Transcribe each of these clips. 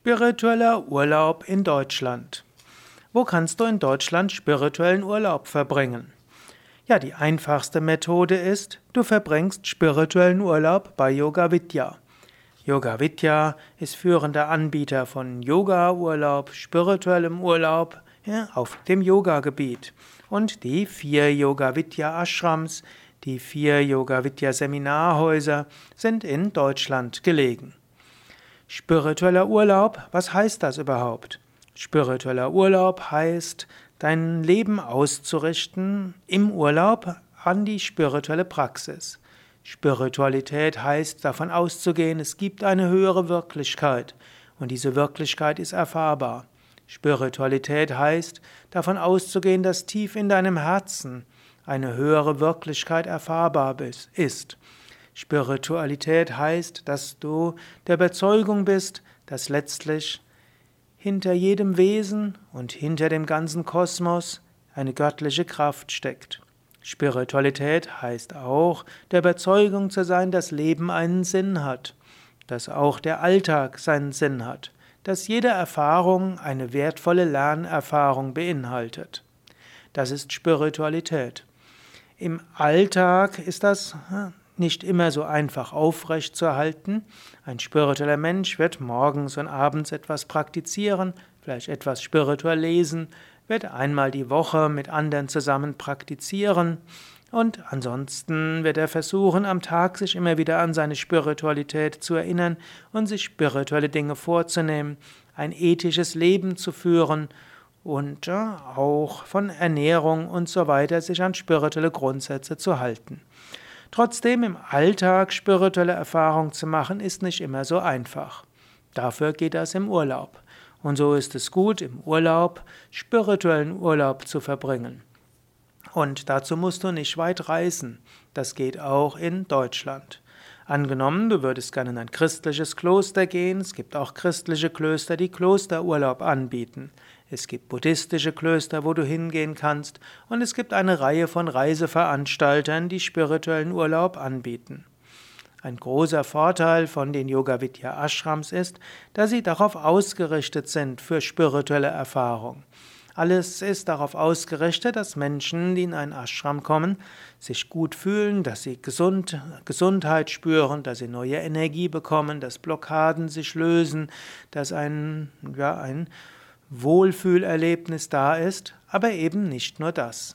Spiritueller Urlaub in Deutschland. Wo kannst du in Deutschland spirituellen Urlaub verbringen? Ja, die einfachste Methode ist, du verbringst spirituellen Urlaub bei Yoga Vidya. Yoga Vidya ist führender Anbieter von Yoga-Urlaub, spirituellem Urlaub ja, auf dem Yoga-Gebiet. Und die vier Yoga Vidya Ashrams, die vier Yoga Vidya Seminarhäuser sind in Deutschland gelegen. Spiritueller Urlaub, was heißt das überhaupt? Spiritueller Urlaub heißt, dein Leben auszurichten im Urlaub an die spirituelle Praxis. Spiritualität heißt davon auszugehen, es gibt eine höhere Wirklichkeit und diese Wirklichkeit ist erfahrbar. Spiritualität heißt davon auszugehen, dass tief in deinem Herzen eine höhere Wirklichkeit erfahrbar ist. Spiritualität heißt, dass du der Überzeugung bist, dass letztlich hinter jedem Wesen und hinter dem ganzen Kosmos eine göttliche Kraft steckt. Spiritualität heißt auch, der Überzeugung zu sein, dass Leben einen Sinn hat, dass auch der Alltag seinen Sinn hat, dass jede Erfahrung eine wertvolle Lernerfahrung beinhaltet. Das ist Spiritualität. Im Alltag ist das hm, nicht immer so einfach aufrecht zu erhalten. Ein spiritueller Mensch wird morgens und abends etwas praktizieren, vielleicht etwas spirituell lesen, wird einmal die Woche mit anderen zusammen praktizieren und ansonsten wird er versuchen, am Tag sich immer wieder an seine Spiritualität zu erinnern und sich spirituelle Dinge vorzunehmen, ein ethisches Leben zu führen und auch von Ernährung und so weiter sich an spirituelle Grundsätze zu halten. Trotzdem im Alltag spirituelle Erfahrungen zu machen, ist nicht immer so einfach. Dafür geht das im Urlaub. Und so ist es gut, im Urlaub spirituellen Urlaub zu verbringen. Und dazu musst du nicht weit reisen. Das geht auch in Deutschland. Angenommen, du würdest gerne in ein christliches Kloster gehen, es gibt auch christliche Klöster, die Klosterurlaub anbieten. Es gibt buddhistische Klöster, wo du hingehen kannst, und es gibt eine Reihe von Reiseveranstaltern, die spirituellen Urlaub anbieten. Ein großer Vorteil von den Yoga Vidya Ashrams ist, dass sie darauf ausgerichtet sind für spirituelle Erfahrung. Alles ist darauf ausgerichtet, dass Menschen, die in einen Ashram kommen, sich gut fühlen, dass sie gesund, Gesundheit spüren, dass sie neue Energie bekommen, dass Blockaden sich lösen, dass ein, ja, ein Wohlfühlerlebnis da ist, aber eben nicht nur das.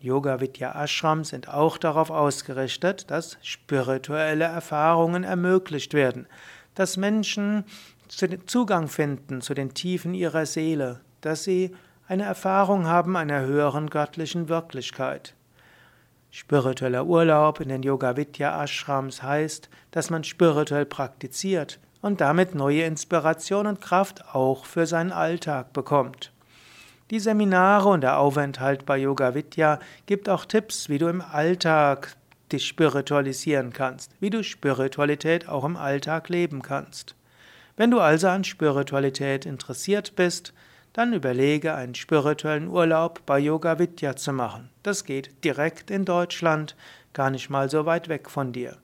Yoga Vidya Ashrams sind auch darauf ausgerichtet, dass spirituelle Erfahrungen ermöglicht werden, dass Menschen Zugang finden zu den Tiefen ihrer Seele, dass sie eine Erfahrung haben einer höheren göttlichen Wirklichkeit. Spiritueller Urlaub in den Yoga Vidya Ashrams heißt, dass man spirituell praktiziert und damit neue Inspiration und Kraft auch für seinen Alltag bekommt. Die Seminare und der Aufenthalt bei Yoga Vidya gibt auch Tipps, wie du im Alltag dich spiritualisieren kannst, wie du Spiritualität auch im Alltag leben kannst. Wenn du also an Spiritualität interessiert bist, dann überlege, einen spirituellen Urlaub bei Yoga Vidya zu machen. Das geht direkt in Deutschland, gar nicht mal so weit weg von dir.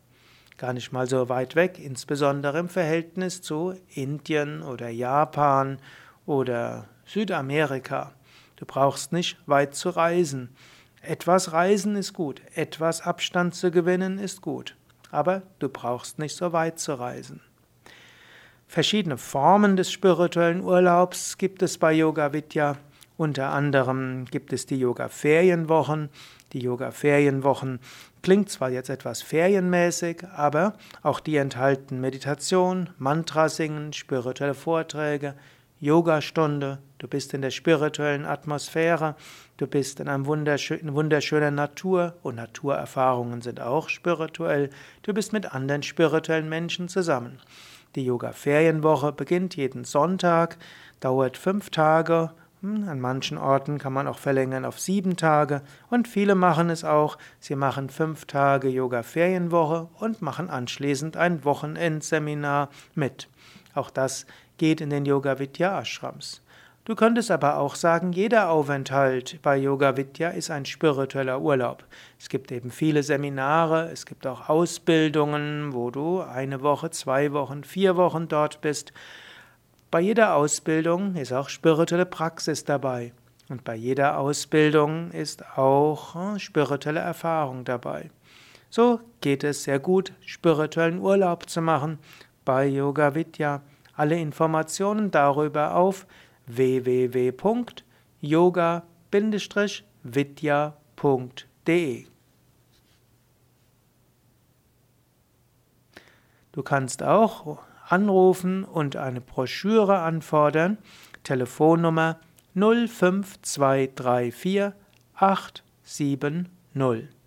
Gar nicht mal so weit weg, insbesondere im Verhältnis zu Indien oder Japan oder Südamerika. Du brauchst nicht weit zu reisen. Etwas Reisen ist gut, etwas Abstand zu gewinnen ist gut, aber du brauchst nicht so weit zu reisen. Verschiedene Formen des spirituellen Urlaubs gibt es bei Yoga Vidya. Unter anderem gibt es die Yoga Ferienwochen. Die Yoga Ferienwochen klingt zwar jetzt etwas ferienmäßig, aber auch die enthalten Meditation, Mantra singen, spirituelle Vorträge, Yogastunde. Du bist in der spirituellen Atmosphäre, du bist in, einem wunderschö in wunderschöner Natur und Naturerfahrungen sind auch spirituell. Du bist mit anderen spirituellen Menschen zusammen. Die Yoga-Ferienwoche beginnt jeden Sonntag, dauert fünf Tage. Hm, an manchen Orten kann man auch verlängern auf sieben Tage. Und viele machen es auch. Sie machen fünf Tage Yoga-Ferienwoche und machen anschließend ein Wochenendseminar mit. Auch das geht in den Yoga Vidya Ashrams. Du könntest aber auch sagen, jeder Aufenthalt bei Yoga Vidya ist ein spiritueller Urlaub. Es gibt eben viele Seminare, es gibt auch Ausbildungen, wo du eine Woche, zwei Wochen, vier Wochen dort bist. Bei jeder Ausbildung ist auch spirituelle Praxis dabei. Und bei jeder Ausbildung ist auch hm, spirituelle Erfahrung dabei. So geht es sehr gut, spirituellen Urlaub zu machen bei Yoga Vidya. Alle Informationen darüber auf www.yoga-vidya.de Du kannst auch anrufen und eine Broschüre anfordern. Telefonnummer 05234 870